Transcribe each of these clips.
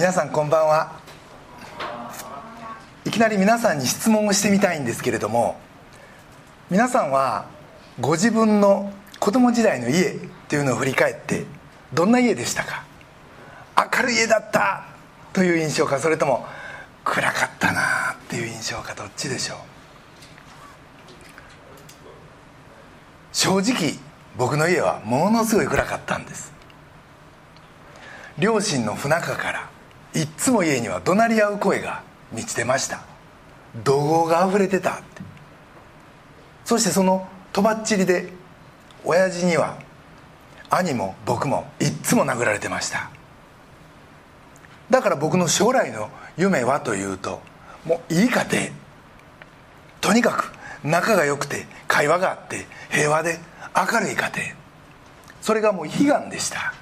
皆さんこんばんは。いきなり皆さんに質問をしてみたいんですけれども皆さんはご自分の子供時代の家っていうのを振り返ってどんな家でしたか？明るい家だった！という印象かそれとも暗かったなっていう印象かどっちでしょう？正直僕の家はものすごい暗かったんです。両親の不仲からいっつも家には怒鳴り合う声が満ちてました。怒号が溢れてたそしてそのとばっちりで親父には兄も僕もいっつも殴られてました。だから僕の将来の夢はというともういい家庭。とにかく仲が良くて会話があって平和で明るい家庭。それがもう悲願でした。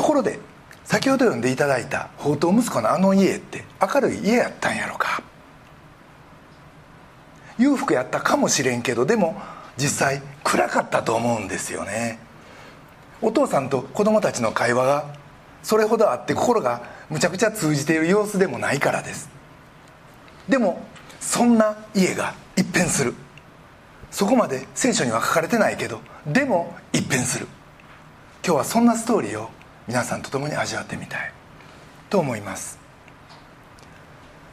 ところで先ほど読んでいただいた宝刀息子のあの家って明るい家やったんやろか。裕福やったかもしれんけどでも実際暗かったと思うんですよね。お父さんと子供たちの会話がそれほどあって心がむちゃくちゃ通じている様子でもないからです。でもそんな家が一変する。そこまで聖書には書かれてないけどでも一変する。今日はそんなストーリーを皆さんと共に味わってみたい。と思います。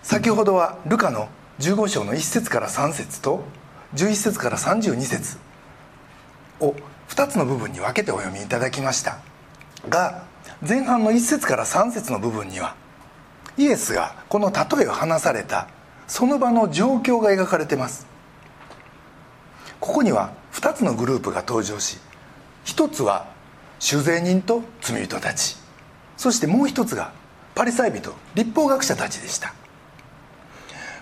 先ほどはルカの15章の1節から3節と11節から32節を2つの部分に分けてお読みいただきました。が前半の1節から3節の部分にはイエスがこの例えを話されたその場の状況が描かれてます。ここには2つのグループが登場し1つは酒税人と罪人たち。そしてもう一つがパリサイ人立法学者たちでした。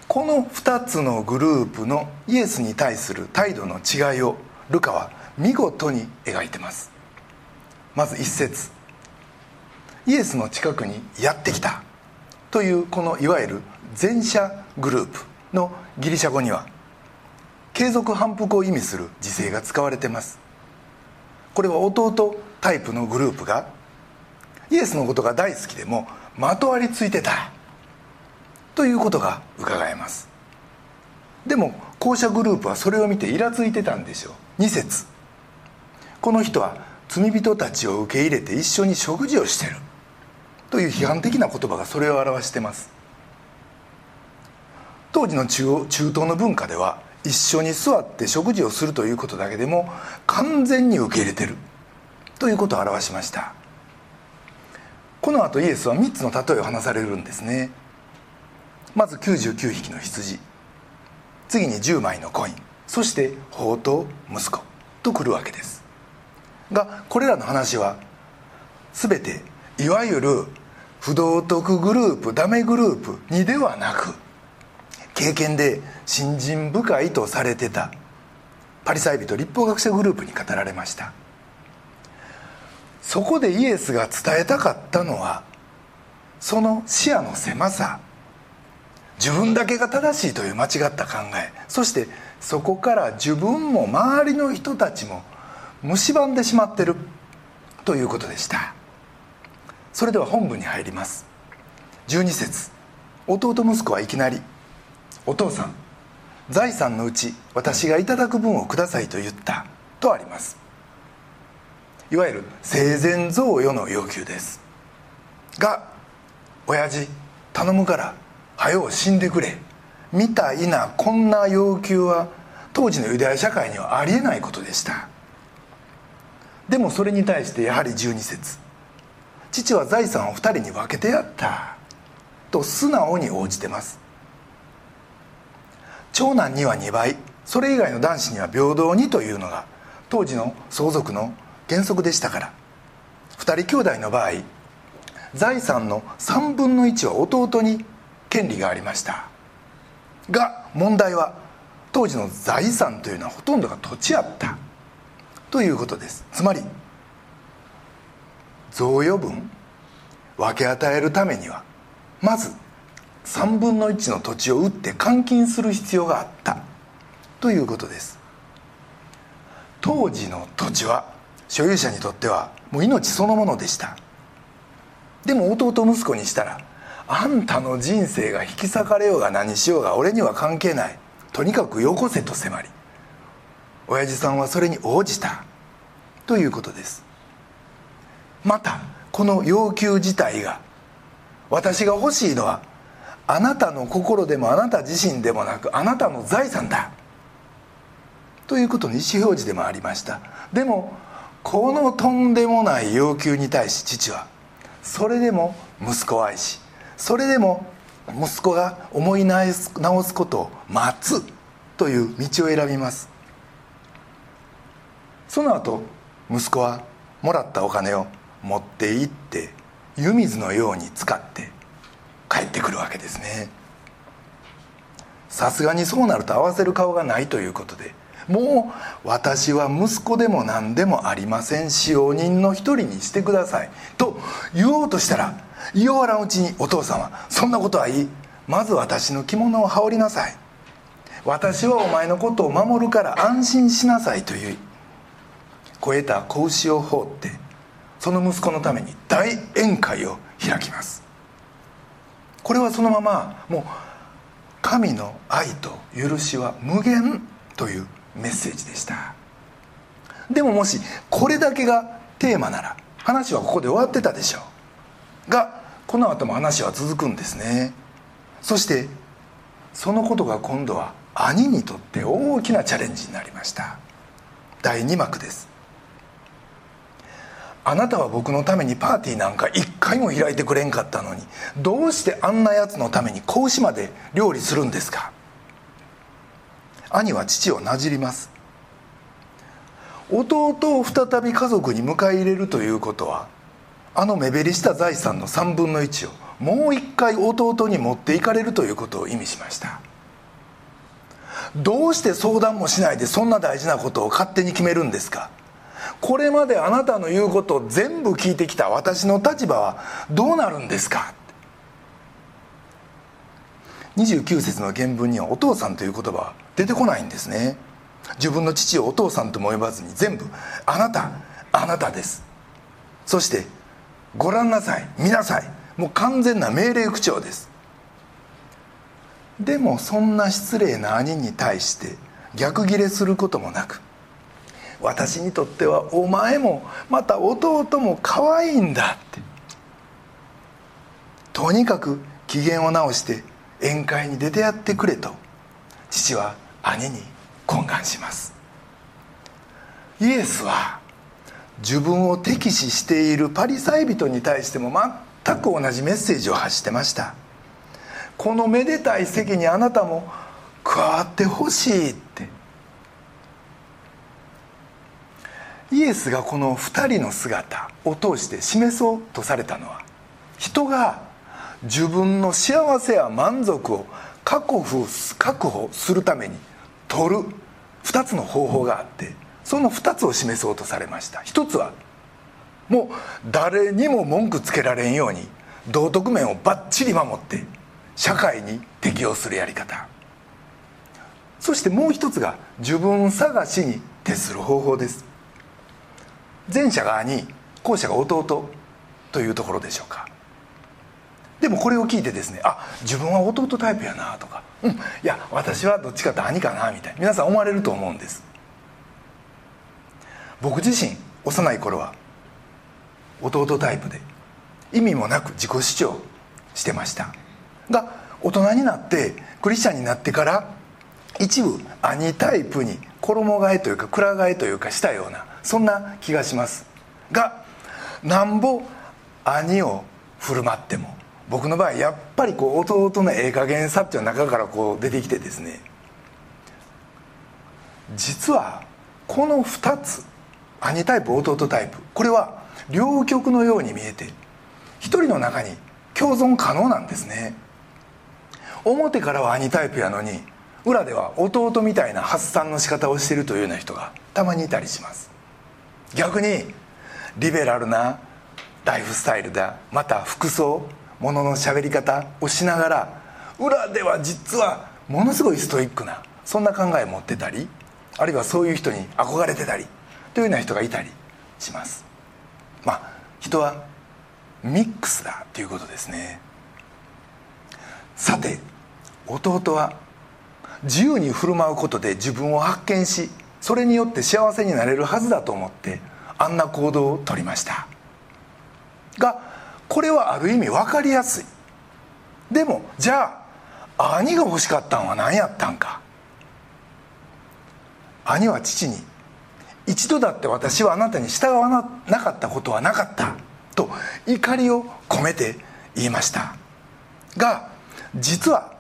この2つのグループのイエスに対する態度の違いをルカは見事に描いてます。まず一節。イエスの近くにやってきた。というこのいわゆる前者グループのギリシャ語には継続反復を意味する時制が使われてます。これは弟タイプのグループがイエスのことが大好きでもまとわりついてたということが伺えます。でも後者グループはそれを見てイラついてたんでしょう2節この人は罪人たちを受け入れて一緒に食事をしてる。という批判的な言葉がそれを表してます。当時の中中東の文化では一緒に座って食事をするということだけでも完全に受け入れてる。ということを表しました。この後イエスは3つの例えを話されるんですね。まず99匹の羊。次に10枚のコイン。そして宝刀息子。と来るわけです。がこれらの話は全ていわゆる不道徳グループダメグループにではなく経験で信心深いとされてたパリサイ人立法学者グループに語られました。そこでイエスが伝えたかったのはその視野の狭さ。自分だけが正しいという間違った考え。そしてそこから自分も周りの人たちも蝕んでしまってる。ということでした。それでは本文に入ります。12節。弟息子はいきなり「お父さん財産のうち私がいただく分をください」と言った。とあります。いわゆる生前贈与の要求です。が親父頼むから早う死んでくれ。みたいなこんな要求は当時のユダヤ社会にはありえないことでした。でもそれに対してやはり12節。父は財産を2人に分けてやった。と素直に応じてます。長男には2倍。それ以外の男子には平等にというのが当時の相続の原則でしたから。2人兄弟の場合財産の3分の1は弟に権利がありました。が問題は当時の財産というのはほとんどが土地あった。ということです。つまり贈与分分け与えるためにはまず3分の1の土地を売って換金する必要があった。ということです。当時の土地は所有者にとってはもう命そのものでした。でも弟息子にしたらあんたの人生が引き裂かれようが何しようが俺には関係ない。とにかくよこせと迫り親父さんはそれに応じたということです。またこの要求自体が私が欲しいのはあなたの心でもあなた自身でもなくあなたの財産だということの意思表示でもありました。でもこのとんでもない要求に対し父はそれでも息子を愛しそれでも息子が思い直すことを待つという道を選びます。その後息子はもらったお金を持って行って湯水のように使って帰ってくるわけですね。さすがにそうなると合わせる顔がないということでもう私は息子でも何でもありません使用人の一人にしてください。と言おうとしたら言わらんうちにお父さんは「そんなことはいいまず私の着物を羽織りなさい。私はお前のことを守るから安心しなさい」という肥えた子牛を放ってその息子のために大宴会を開きます。これはそのままもう神の愛と許しは無限というメッセージでした。でももしこれだけがテーマなら話はここで終わってたでしょう。がこの後も話は続くんですね。そしてそのことが今度は兄にとって大きなチャレンジになりました。第2幕です。あなたは僕のためにパーティーなんか一回も開いてくれんかったのにどうしてあんなやつのために子牛まで料理するんですか？兄は父をなじります。弟を再び家族に迎え入れるということはあの目減りした財産の3分の1をもう一回弟に持っていかれるということを意味しました。どうして相談もしないでそんな大事なことを勝手に決めるんですか。これまであなたの言うことを全部聞いてきた私の立場はどうなるんですか。29節の原文には「お父さん」という言葉は出てこないんですね。自分の父をお父さんとも呼ばずに全部「あなたあなたです」そして「ご覧なさい見なさい」もう完全な命令口調です。でもそんな失礼な兄に対して逆ギレすることもなく私にとってはお前もまた弟も可愛いんだって。とにかく機嫌を直して宴会に出てやってくれと。父は兄に懇願します。イエスは自分を敵視しているパリサイ人に対しても全く同じメッセージを発してました。このめでたい席にあなたも加わってほしいって。イエスがこの2人の姿を通して示そうとされたのは人が自分の幸せや満足を確保するために取る。2つの方法があってその2つを示そうとされました。一つはもう誰にも文句つけられんように道徳面をバッチリ守って社会に適応するやり方。そしてもう一つが自分探しに徹する方法です。前者が兄後者が弟というところでしょうか。でもこれを聞いてですねあ自分は弟タイプやなとかうんいや私はどっちかって兄かなみたいな皆さん思われると思うんです。僕自身幼い頃は弟タイプで意味もなく自己主張してました。が大人になってクリスチャンになってから一部兄タイプに衣替えというか蔵替えというかしたようなそんな気がします。がなんぼ兄を振る舞っても僕の場合やっぱりこう弟のええ加減さっていう中からこう出てきてですね。実はこの2つ兄タイプ弟タイプこれは両極のように見えて一人の中に共存可能なんですね。表からは兄タイプやのに裏では弟みたいな発散の仕方をしているというような人がたまにいたりします。逆にリベラルなライフスタイルだまた服装ものの喋り方をしながら裏では実はものすごいストイックなそんな考えを持ってたりあるいはそういう人に憧れてたりというような人がいたりします。まあ人はミックスだということですね。さて弟は自由に振る舞うことで自分を発見しそれによって幸せになれるはずだと思ってあんな行動をとりました。がこれはある意味分かりやすい。でもじゃあ兄が欲しかったんは何やったんか？兄は父に「一度だって私はあなたに従わなかったことはなかった」と怒りを込めて言いました。が実は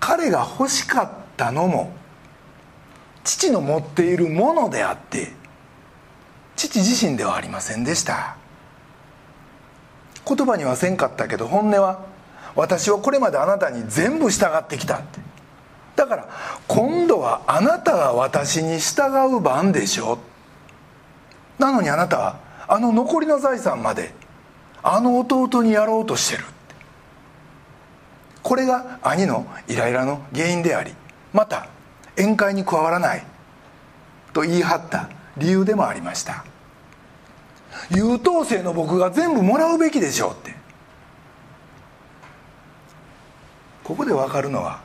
彼が欲しかったのも父の持っているものであって父自身ではありませんでした。言葉にはせんかったけど本音は私はこれまであなたに全部従ってきたって。だから今度はあなたが私に従う番でしょ。なのにあなたはあの残りの財産まであの弟にやろうとしてる。これが兄のイライラの原因でありまた宴会に加わらないと言い張った理由でもありました。優等生の僕が全部もらうべきでしょうって。ここで分かるのは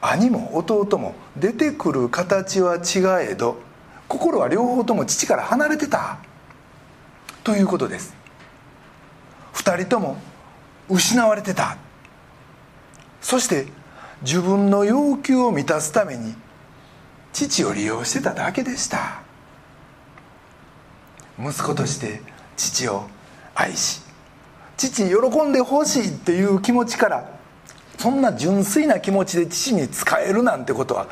兄も弟も出てくる形は違えど心は両方とも父から離れてた。ということです。2人とも失われてた。そして自分の要求を満たすために父を利用してただけでした。息子として父を愛し父喜んでほしいっていう気持ちからそんな純粋な気持ちで父に仕えるなんてことは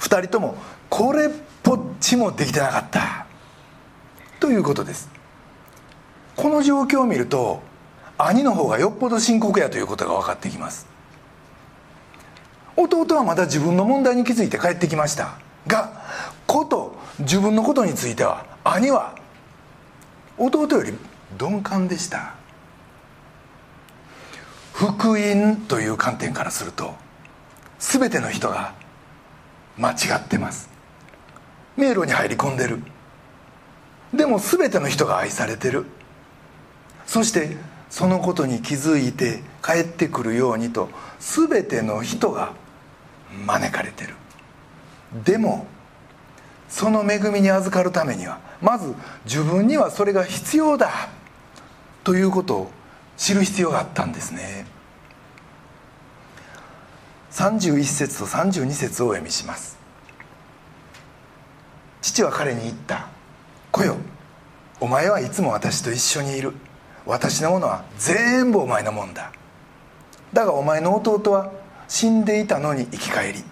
2人ともこれっぽっちもできてなかった。ということです。この状況を見ると兄の方がよっぽど深刻やということが分かってきます。弟はまだ自分の問題に気づいて帰ってきましたがこと自分のことについては兄は弟より鈍感でした。福音という観点からすると全ての人が間違ってます。迷路に入り込んでる。でも全ての人が愛されてる。そしてそのことに気づいて帰ってくるようにと全ての人が招かれてる。でもその恵みに預かるためにはまず自分にはそれが必要だということを知る必要があったんですね。31節と32節をお読みします。父は彼に言った「来よ。お前はいつも私と一緒にいる。私のものは全部お前のもんだ。だがお前の弟は死んでいたのに生き返り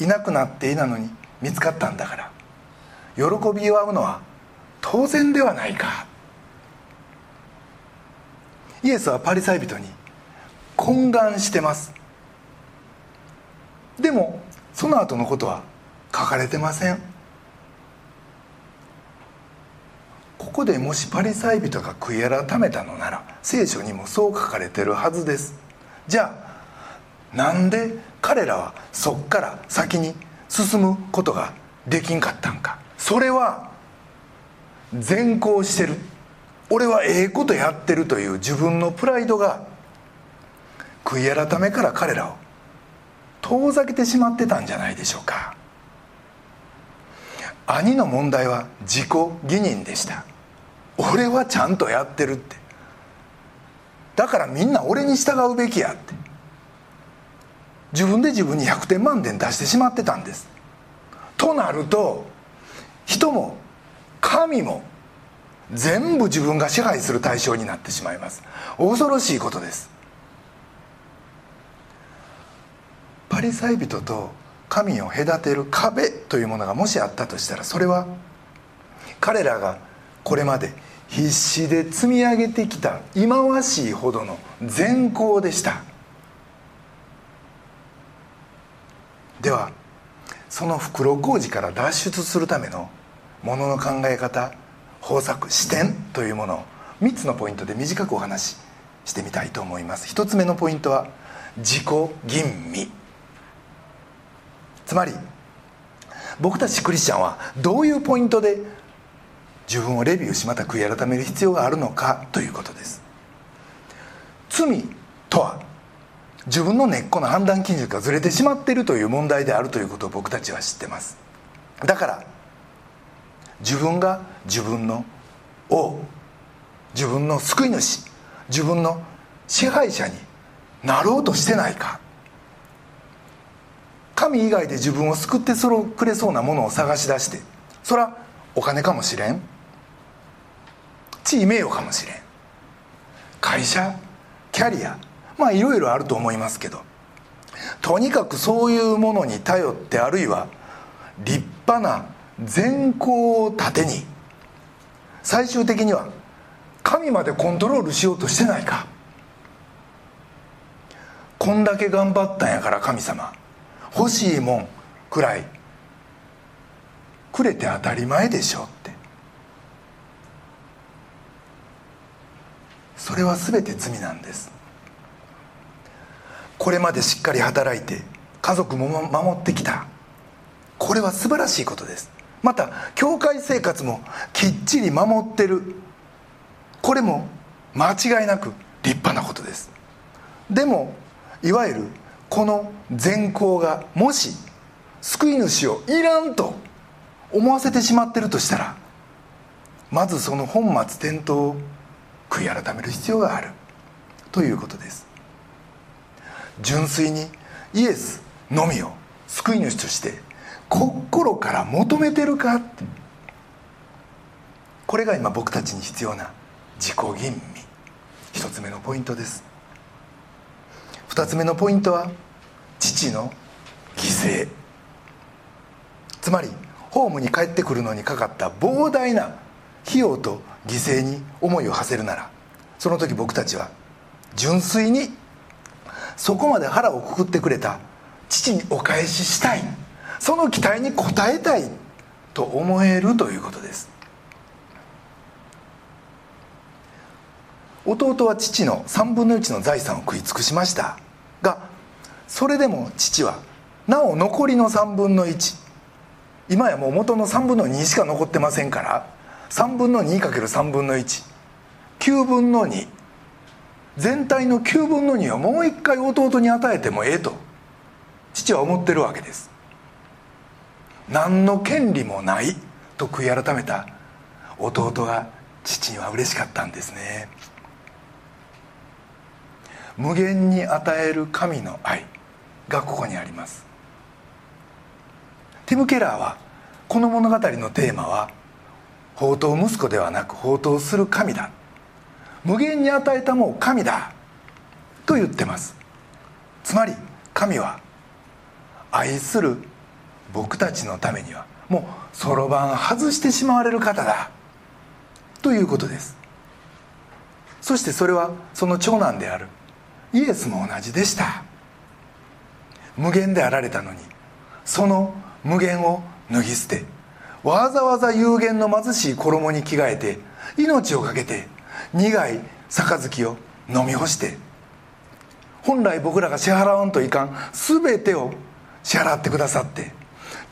いなくなっていたのに見つかったんだから。喜び祝うのは当然ではないか。イエスはパリサイ人に懇願してます。でもその後のことは書かれてません。ここでもしパリサイ人が悔い改めたのなら聖書にもそう書かれてるはずです。じゃあなんで彼らはそっから先に進むことができんかったんか。それは善行してる。俺はええことやってるという自分のプライドが悔い改めから彼らを遠ざけてしまってたんじゃないでしょうか。兄の問題は自己義認でした。俺はちゃんとやってるって。だからみんな俺に従うべきやって。自分で自分に100点満点出してしまってたんです。となると人も神も全部自分が支配する対象になってしまいます。恐ろしいことです。パリサイ人と神を隔てる壁というものがもしあったとしたらそれは彼らがこれまで必死で積み上げてきた忌まわしいほどの善行でした。ではその袋小路から脱出するためのものの考え方方策視点というものを3つのポイントで短くお話ししてみたいと思います。1つ目のポイントは自己吟味。つまり僕たちクリスチャンはどういうポイントで自分をレビューしまた悔い改める必要があるのかということです。罪とは自分の根っこの判断基準がずれてしまっているという問題であるということを僕たちは知ってます。だから自分が自分の王自分の救い主自分の支配者になろうとしてないか。神以外で自分を救ってそれをくれそうなものを探し出してそらお金かもしれん。地位名誉かもしれん。会社キャリアまあいろいろあると思いますけどとにかくそういうものに頼ってあるいは立派な善行を盾に最終的には神までコントロールしようとしてないか。こんだけ頑張ったんやから神様。欲しいもんくらい。くれて当たり前でしょって。それは全て罪なんです。これまでしっかり働いて家族も守ってきた。これは素晴らしいことです。また教会生活もきっちり守ってる。これも間違いなく立派なことです。でもいわゆるこの善行がもし救い主をいらんと思わせてしまってるとしたらまずその本末転倒を悔い改める必要がある。ということです。純粋にイエスのみを救い主として心から求めてるかって。これが今僕たちに必要な自己吟味。一つ目のポイントです。二つ目のポイントは父の犠牲。つまりホームに帰ってくるのにかかった膨大な費用と犠牲に思いを馳せるならその時僕たちは純粋にそこまで腹をくくってくれた。父にお返ししたい。その期待に応えたいと思えるということです。弟は父の3分の1の財産を食い尽くしました。がそれでも父はなお残りの3分の1今やもう元の3分の2しか残ってませんから。3分の 2×3 分の19分の2全体の9分の2をもう一回弟に与えてもええと父は思ってるわけです。何の権利もないと悔い改めた弟が父には嬉しかったんですね。無限に与える神の愛がここにあります。ティム・ケラーはこの物語のテーマは宝刀息子ではなく宝刀する神だ。無限に与えたもう神だ。と言ってます。つまり神は愛する僕たちのためにはもうそろばん外してしまわれる方だ。ということです。そしてそれはその長男であるイエスも同じでした。無限であられたのにその無限を脱ぎ捨てわざわざ有限の貧しい衣に着替えて命を懸けて苦い杯を飲み干して本来僕らが支払わんといかん全てを支払ってくださって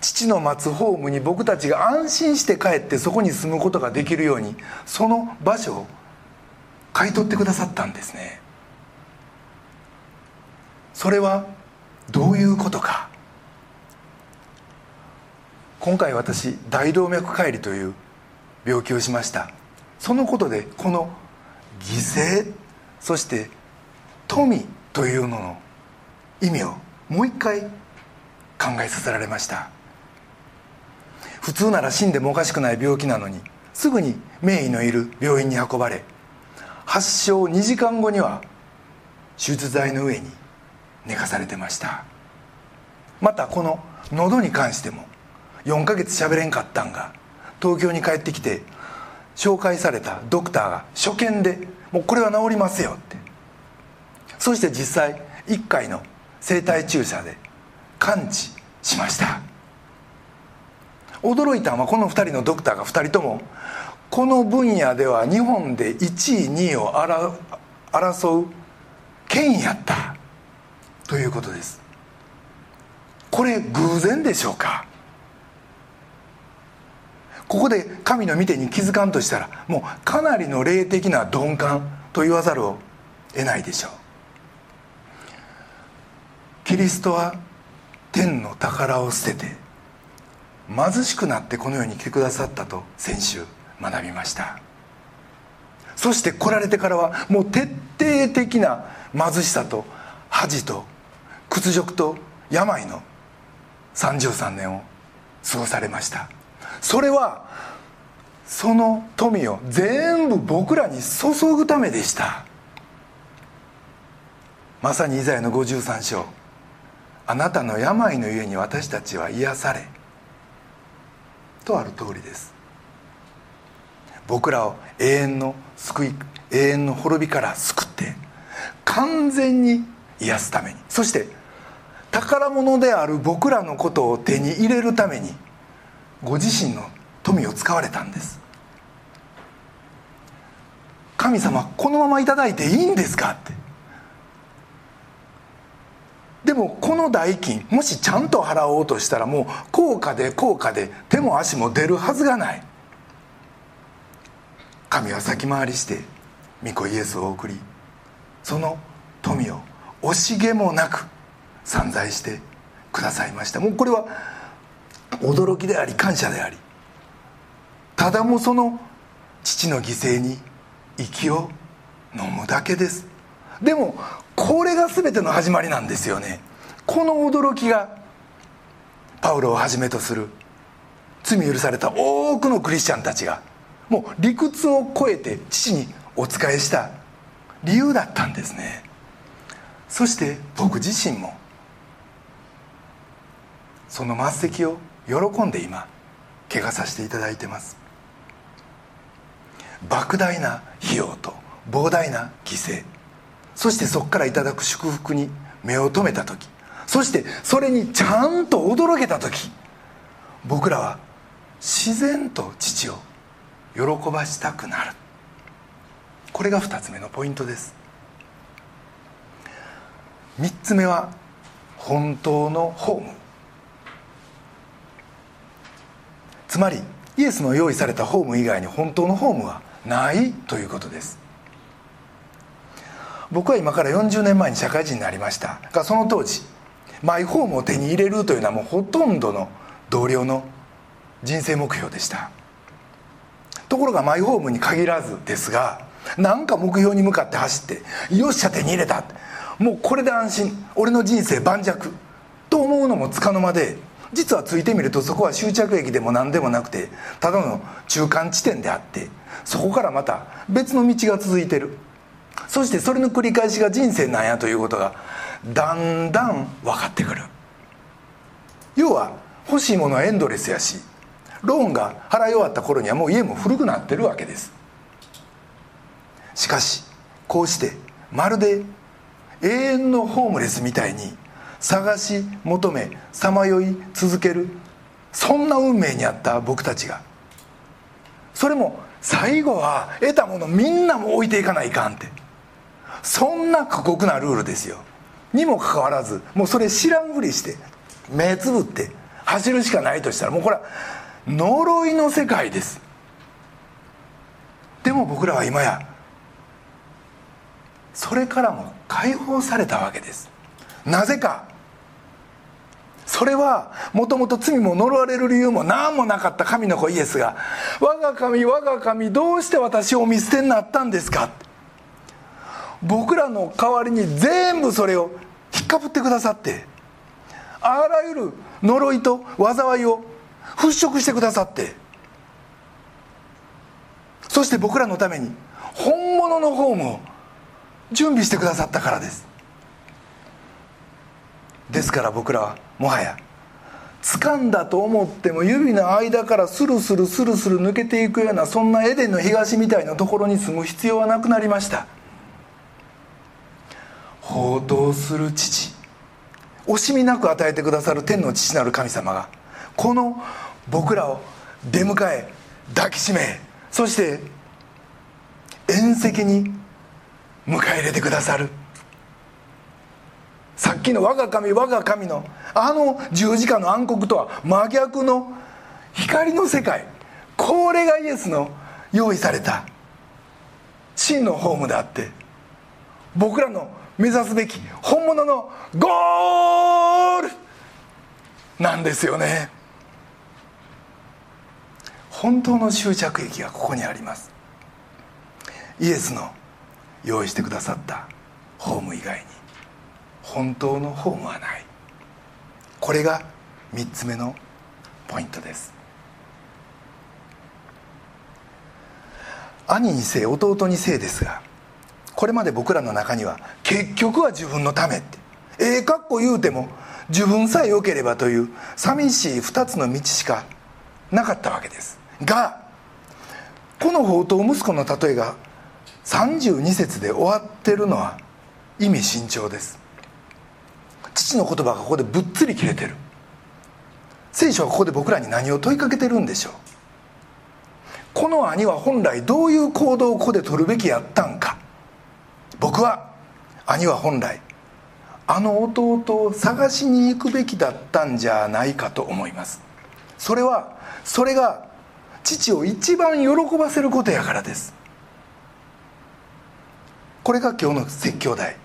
父の待つホームに僕たちが安心して帰ってそこに住むことができるようにその場所を買い取ってくださったんですね。それはどういうことか。今回私大動脈解離という病気をしました。そのことでこの犠牲そして富というのの意味をもう一回考えさせられました。普通なら死んでもおかしくない病気なのにすぐに名医のいる病院に運ばれ発症2時間後には手術台の上に寝かされてました。またこの喉に関しても4ヶ月喋れんかったんが東京に帰ってきて紹介されたドクターが初見で「もうこれは治りますよ」って。そして実際1回の生体注射で完治しました。驚いたのはこの2人のドクターが2人ともこの分野では日本で1位2位を争う権威やったということです。これ偶然でしょうか？ここで神の見てに気づかんとしたらもうかなりの霊的な鈍感と言わざるを得ないでしょう。キリストは天の宝を捨てて貧しくなってこの世に来てくださったと先週学びました。そして来られてからはもう徹底的な貧しさと恥と屈辱と病の33年を過ごされました。それはその富を全部僕らに注ぐためでした。まさにイザヤの53章。あなたの病のゆえに私たちは癒され。とある通りです。僕らを永遠の救い永遠の滅びから救って完全に癒すために。そして宝物である僕らのことを手に入れるために。ご自身の富を使われたんです。神様このまま頂いていいんですかって。でもこの代金もしちゃんと払おうとしたらもう高価で高価で手も足も出るはずがない。神は先回りして御子イエスを送りその富を惜しげもなく散財してくださいました。もうこれは驚きであり感謝でありただもその父の犠牲に息を飲むだけです。でもこれが全ての始まりなんですよね。この驚きがパウロをはじめとする罪許された多くのクリスチャンたちがもう理屈を超えて父にお仕えした理由だったんですね。そして僕自身もその末席を喜んで今怪我させていただいてます。莫大な費用と膨大な犠牲。そしてそこからいただく祝福に目を留めた時。そしてそれにちゃんと驚けた時。僕らは自然と父を喜ばしたくなる。これが2つ目のポイントです。3つ目は本当のホーム。つまりイエスの用意されたホーム以外に本当のホームはないということです。僕は今から40年前に社会人になりました。がその当時マイホームを手に入れるというのはもうほとんどの同僚の人生目標でした。ところがマイホームに限らずですが何か目標に向かって走ってよっしゃ手に入れた。もうこれで安心。俺の人生盤石。と思うのもつかの間で実はついてみるとそこは終着駅でも何でもなくてただの中間地点であってそこからまた別の道が続いてる。そしてそれの繰り返しが人生なんやということがだんだん分かってくる。要は欲しいものはエンドレスやしローンが払い終わった頃にはもう家も古くなってるわけです。しかしこうしてまるで永遠のホームレスみたいに探し求めさまよい続けるそんな運命にあった僕たちが。それも最後は得たものみんなも置いていかないかんって。そんな過酷なルールですよ。にもかかわらずもうそれ知らんふりして目つぶって走るしかないとしたらもうこれは呪いの世界です。でも僕らは今やそれからも解放されたわけです。なぜかそれはもともと罪も呪われる理由も何もなかった神の子イエスが「我が神我が神どうして私を見捨てになったんですか?」僕らの代わりに全部それを引っかぶってくださってあらゆる呪いと災いを払拭してくださってそして僕らのために本物のホームを準備してくださったからですですから僕らはもはや掴んだと思っても指の間からスルスルスルスル抜けていくようなそんなエデンの東みたいなところに住む必要はなくなりました。報道する父惜しみなく与えてくださる天の父なる神様がこの僕らを出迎え抱きしめそして縁石に迎え入れてくださる。さっきの我が神我が神のあの十字架の暗黒とは真逆の光の世界。これがイエスの用意された。真のホームであって。僕らの目指すべき本物のゴール。なんですよね。本当の終着駅がここにあります。イエスの用意してくださったホーム以外に。本当のホームはない。これが3つ目のポイントです。兄にせい弟にせいですがこれまで僕らの中には結局は自分のためってええかっこ言うても自分さえ良ければという寂しい2つの道しかなかったわけです。がこの宝刀息子の例えが32節で終わってるのは意味慎重です。父の言葉がここでぶっつり切れてる。聖書はここで僕らに何を問いかけてるんでしょう。この兄は本来どういう行動をここで取るべきやったんか。僕は兄は本来あの弟を探しに行くべきだったんじゃないかと思います。それはそれが父を一番喜ばせることやからです。これが今日の説教題。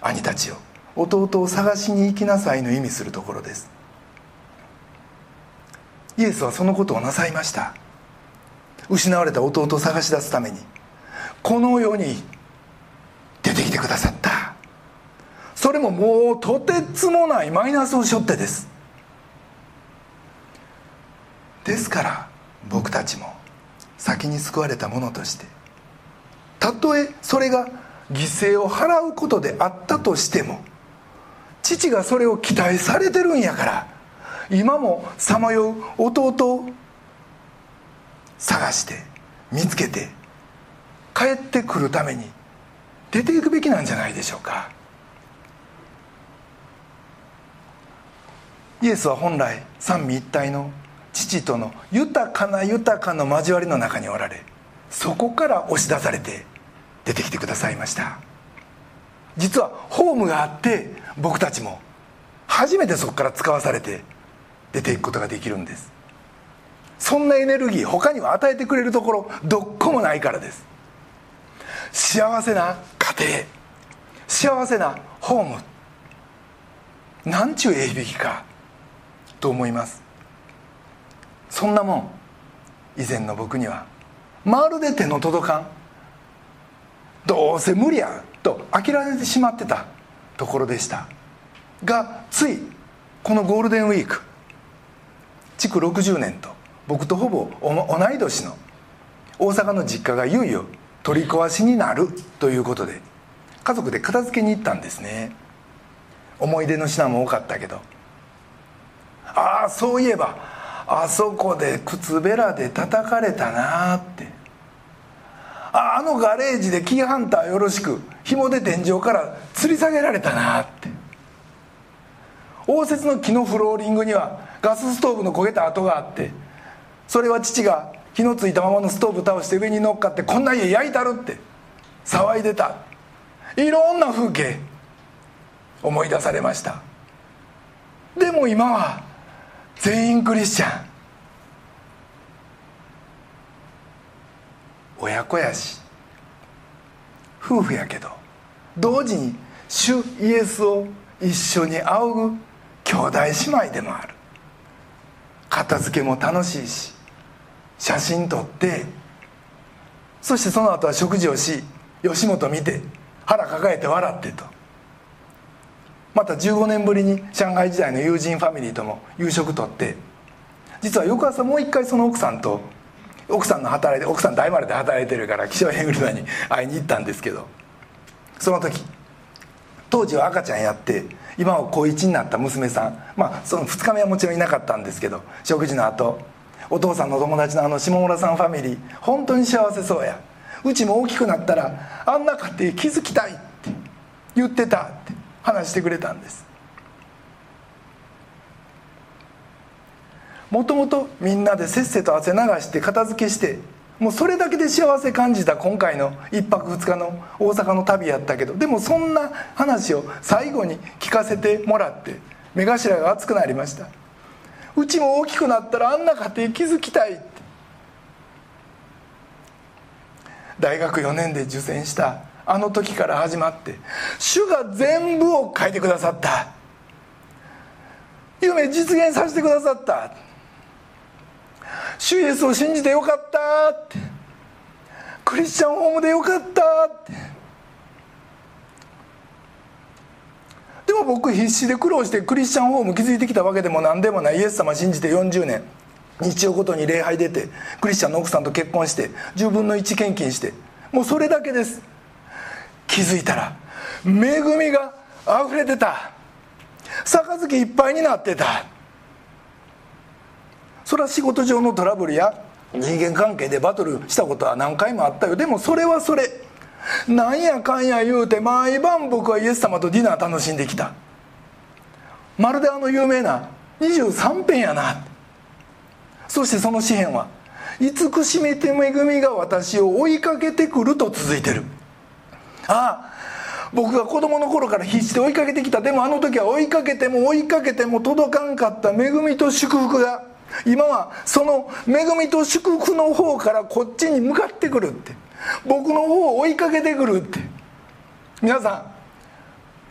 兄たちよ弟を探しに行きなさいの意味するところです。イエスはそのことをなさいました。失われた弟を探し出すためにこの世に出てきてくださった。それももうとてつもないマイナスを背負ってです。ですから僕たちも先に救われたものとしてたとえそれが犠牲を払うことであったとしても父がそれを期待されてるんやから今もさまよう弟を探して見つけて帰ってくるために出ていくべきなんじゃないでしょうか。イエスは本来三位一体の父との豊かな豊かの交わりの中におられそこから押し出されて出てきてくださいました。実はホームがあって僕たちも初めてそこから使わされて出ていくことができるんです。そんなエネルギー他には与えてくれるところどっこもないからです。幸せな家庭幸せなホームなんちゅうえいびきかと思います。そんなもん以前の僕にはまるで手の届かんどうせ無理やと諦めてしまってた。ところでした。がついこのゴールデンウィーク築60年と僕とほぼ同い年の大阪の実家がいよいよ取り壊しになるということで家族で片付けに行ったんですね。思い出の品も多かったけど。ああそういえばあそこで靴べらで叩かれたなって。ああのガレージでキーハンターよろしく。紐で天井から吊り下げられたなって。応接の木のフローリングにはガスストーブの焦げた跡があって。それは父が火のついたままのストーブ倒して上に乗っかってこんな家焼いたるって。騒いでた。いろんな風景思い出されました。でも今は全員クリスチャン。親子やし。夫婦やけど同時に主イエスを一緒に仰ぐ兄弟姉妹でもある。片付けも楽しいし写真撮ってそしてその後は食事をし吉本見て腹抱えて笑ってと。また15年ぶりに上海時代の友人ファミリーとも夕食とって。実は翌朝もう一回その奥さんと奥さんの働いて奥さん大丸で働いてるから気象変車に会いに行ったんですけどその時当時は赤ちゃんやって今は高1になった娘さん。まあその2日目はもちろんいなかったんですけど食事の後お父さんの友達のあの下村さんファミリー本当に幸せそうや。うちも大きくなったらあんな家庭築きたいって言ってたって話してくれたんです。もともとみんなでせっせと汗流して片付けしてもうそれだけで幸せ感じた今回の1泊2日の大阪の旅やったけどでもそんな話を最後に聞かせてもらって目頭が熱くなりました。うちも大きくなったらあんな家庭築きたいって。大学4年で受選したあの時から始まって主が全部を書いてくださった。夢実現させてくださった。主イエスを信じてよかったって。クリスチャンホームでよかったって。でも僕必死で苦労してクリスチャンホーム築いてきたわけでも何でもない。イエス様信じて40年。日曜ごとに礼拝出てクリスチャンの奥さんと結婚して10分の1献金して。もうそれだけです。気づいたら恵みが溢れてた。杯いっぱいになってた。それは仕事上のトラブルや人間関係でバトルしたことは何回もあったよ。でもそれはそれ。なんやかんや言うて毎晩僕はイエス様とディナー楽しんできた。まるであの有名な23編やな。そしてその詩篇は慈しめて恵みが私を追いかけてくると続いてる。ああ僕が子供の頃から必死で追いかけてきた。でもあの時は追いかけても追いかけても届かんかった恵みと祝福が今はその恵みと祝福の方からこっちに向かってくるって。僕の方を追いかけてくるって。皆さん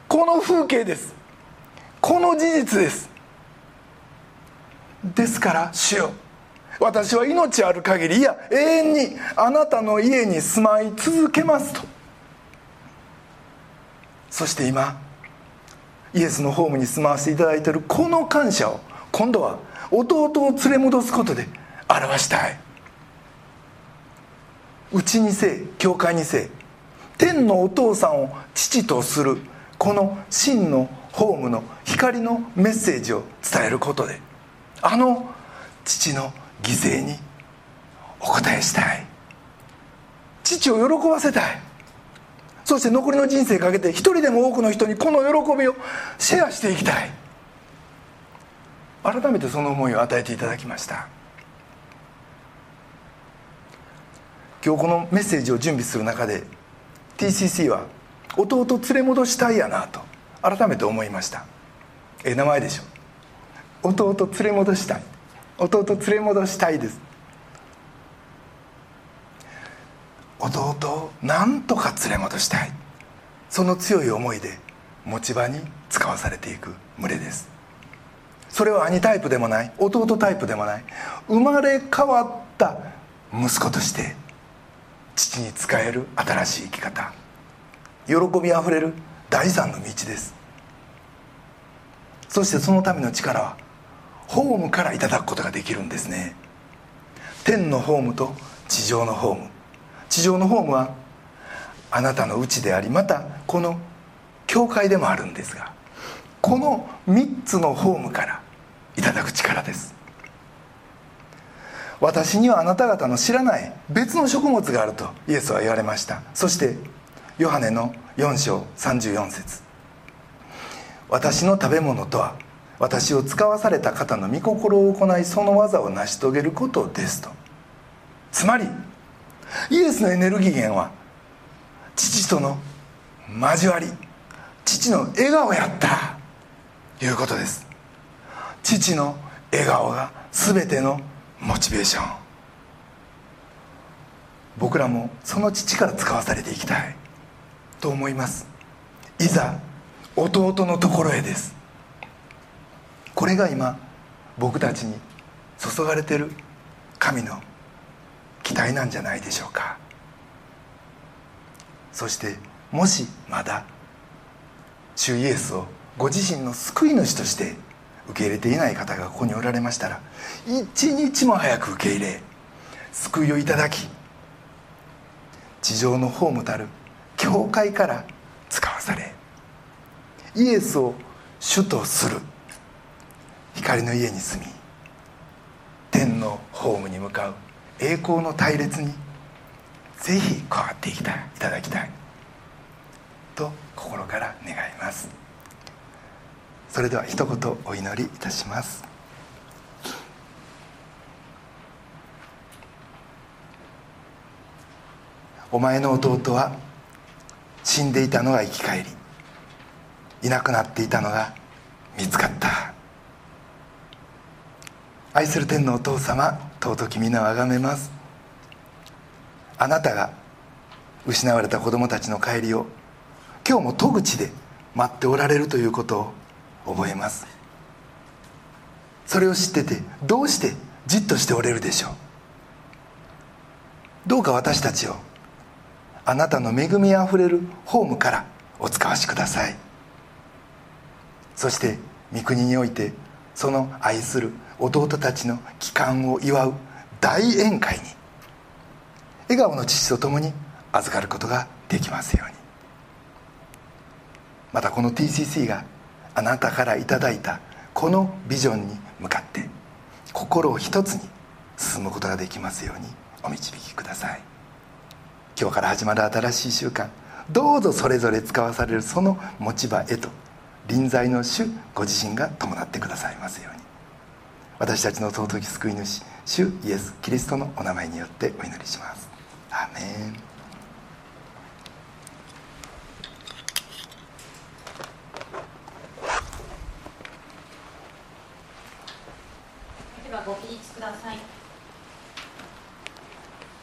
この風景です。この事実です。ですから主よ私は命ある限りいや永遠にあなたの家に住まい続けますと。そして今イエスのホームに住まわせていただいているこの感謝を今度は弟を連れ戻すことで表したい。うちにせい教会にせい天のお父さんを父とするこの真のホームの光のメッセージを伝えることであの父の犠牲にお答えしたい。父を喜ばせたい。そして残りの人生かけて一人でも多くの人にこの喜びをシェアしていきたい。改めてその思いを与えていただきました。今日このメッセージを準備する中で TCC は弟連れ戻したいやなと改めて思いました。ええ名前でしょ。弟連れ戻したい。弟連れ戻したいです。弟を何とか連れ戻したい。その強い思いで持ち場に使わされていく群れです。それは兄タイプでもない。弟タイプでもない。生まれ変わった息子として父に仕える新しい生き方。喜びあふれる第三の道です。そしてそのための力はホームからいただくことができるんですね。天のホームと地上のホーム。地上のホームはあなたの内でありまたこの教会でもあるんですがこの3つのホームからいただく力です。私にはあなた方の知らない別の食物があるとイエスは言われました。そしてヨハネの4章34節。私の食べ物とは私を使わされた方の御心を行いその技を成し遂げることですと。つまりイエスのエネルギー源は父との交わり父の笑顔やった。いうことです。父の笑顔が全てのモチベーション。僕らもその父から使わされていきたい。と思います。いざ弟のところへです。これが今僕たちに注がれてる神の期待なんじゃないでしょうか。そしてもしまだ主イエスをご自身の救い主として受け入れていない方がここにおられましたら一日も早く受け入れ救いをいただき地上のホームたる教会から使わされイエスを主とする光の家に住み天のホームに向かう栄光の隊列にぜひ加わっていきたいいただきたいと心から願います。それでは一言お祈りいたします。お前の弟は死んでいたのが生き返りいなくなっていたのが見つかった。愛する天のお父様尊き皆をあがめます。あなたが失われた子供たちの帰りを今日も戸口で待っておられるということを覚えます。それを知っててどうしてじっとしておれるでしょう？どうか私たちをあなたの恵みあふれるホームからお使わしください。そして御国においてその愛する弟たちの帰還を祝う大宴会に笑顔の父と共に預かることができますように。またこの TCC があなたからいただいたこのビジョンに向かって心を一つに進むことができますようにお導きください。今日から始まる新しい習慣どうぞそれぞれ使わされるその持ち場へと臨在の主ご自身が伴ってくださいますように。私たちの尊き救い主主イエス・キリストのお名前によってお祈りします。アメン。ご起立ください。